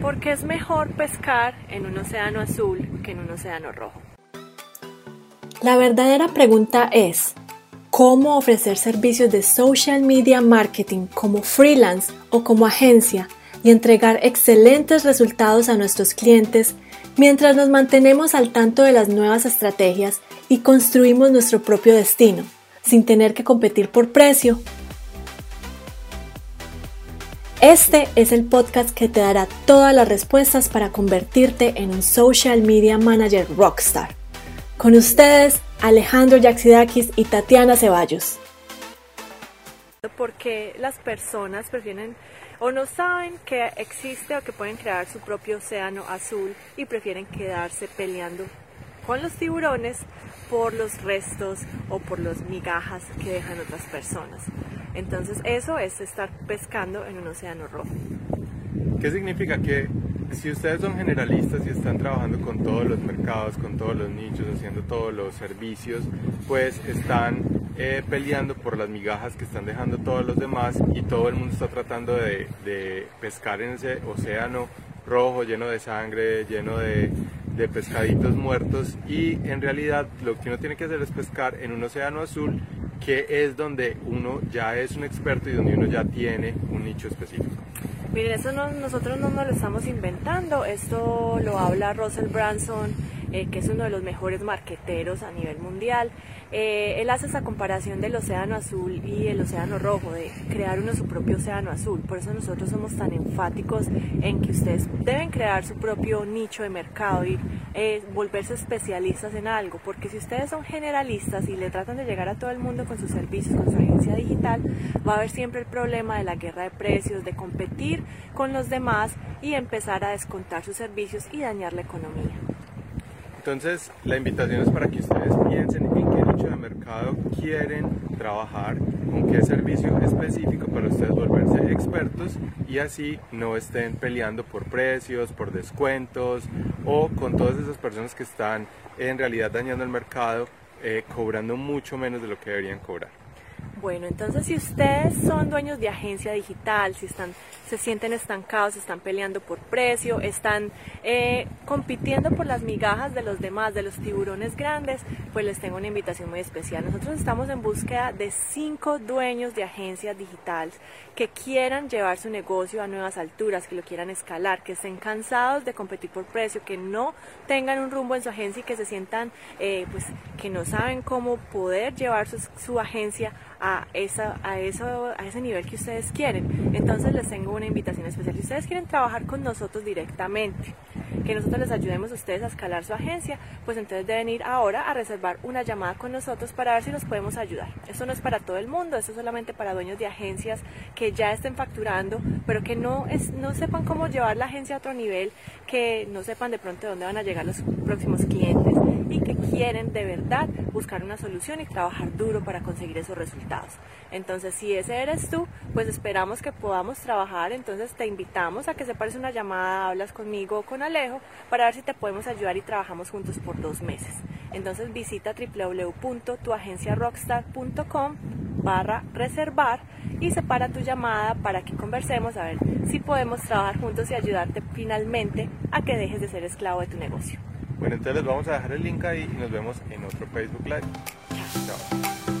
porque es mejor pescar en un océano azul que en un océano rojo. La verdadera pregunta es, ¿cómo ofrecer servicios de social media marketing como freelance o como agencia y entregar excelentes resultados a nuestros clientes mientras nos mantenemos al tanto de las nuevas estrategias y construimos nuestro propio destino, sin tener que competir por precio este es el podcast que te dará todas las respuestas para convertirte en un social media manager rockstar. Con ustedes, Alejandro Yaxidakis y Tatiana Ceballos. Porque las personas prefieren o no saben que existe o que pueden crear su propio océano azul y prefieren quedarse peleando con los tiburones por los restos o por las migajas que dejan otras personas. Entonces eso es estar pescando en un océano rojo. ¿Qué significa? Que si ustedes son generalistas y están trabajando con todos los mercados, con todos los nichos, haciendo todos los servicios, pues están eh, peleando por las migajas que están dejando todos los demás y todo el mundo está tratando de, de pescar en ese océano rojo, lleno de sangre, lleno de, de pescaditos muertos y en realidad lo que uno tiene que hacer es pescar en un océano azul que es donde uno ya es un experto y donde uno ya tiene un nicho específico. Miren, eso nosotros no nos lo estamos inventando, esto lo habla Russell Branson, eh, que es uno de los mejores marqueteros a nivel mundial. Eh, él hace esa comparación del océano azul y el océano rojo, de crear uno su propio océano azul. Por eso nosotros somos tan enfáticos en que ustedes deben crear su propio nicho de mercado y eh, volverse especialistas en algo. Porque si ustedes son generalistas y le tratan de llegar a todo el mundo con sus servicios, con su agencia digital, va a haber siempre el problema de la guerra de precios, de competir con los demás y empezar a descontar sus servicios y dañar la economía. Entonces, la invitación es para que ustedes piensen en qué nicho de mercado quieren trabajar, con qué servicio específico para ustedes volverse expertos y así no estén peleando por precios, por descuentos o con todas esas personas que están en realidad dañando el mercado, eh, cobrando mucho menos de lo que deberían cobrar. Bueno, entonces si ustedes son dueños de agencia digital, si están, se sienten estancados, están peleando por precio, están eh, compitiendo por las migajas de los demás, de los tiburones grandes, pues les tengo una invitación muy especial. Nosotros estamos en búsqueda de cinco dueños de agencias digitales que quieran llevar su negocio a nuevas alturas, que lo quieran escalar, que estén cansados de competir por precio, que no tengan un rumbo en su agencia y que se sientan, eh, pues, que no saben cómo poder llevar su, su agencia a, esa, a, eso, a ese nivel que ustedes quieren. Entonces les tengo una invitación especial. Si ustedes quieren trabajar con nosotros directamente, que nosotros les ayudemos a ustedes a escalar su agencia, pues entonces deben ir ahora a reservar una llamada con nosotros para ver si nos podemos ayudar. Esto no es para todo el mundo, esto es solamente para dueños de agencias que ya estén facturando, pero que no, es, no sepan cómo llevar la agencia a otro nivel, que no sepan de pronto dónde van a llegar los próximos clientes y que quieren de verdad buscar una solución y trabajar duro para conseguir esos resultados. Entonces, si ese eres tú, pues esperamos que podamos trabajar. Entonces, te invitamos a que separes una llamada, hablas conmigo o con Para ver si te podemos ayudar y trabajamos juntos por dos meses. Entonces, visita www.tuagenciarockstar.com barra reservar y separa tu llamada para que conversemos a ver si podemos trabajar juntos y ayudarte finalmente a que dejes de ser esclavo de tu negocio. Bueno, entonces les vamos a dejar el link ahí y nos vemos en otro Facebook Live. Chao.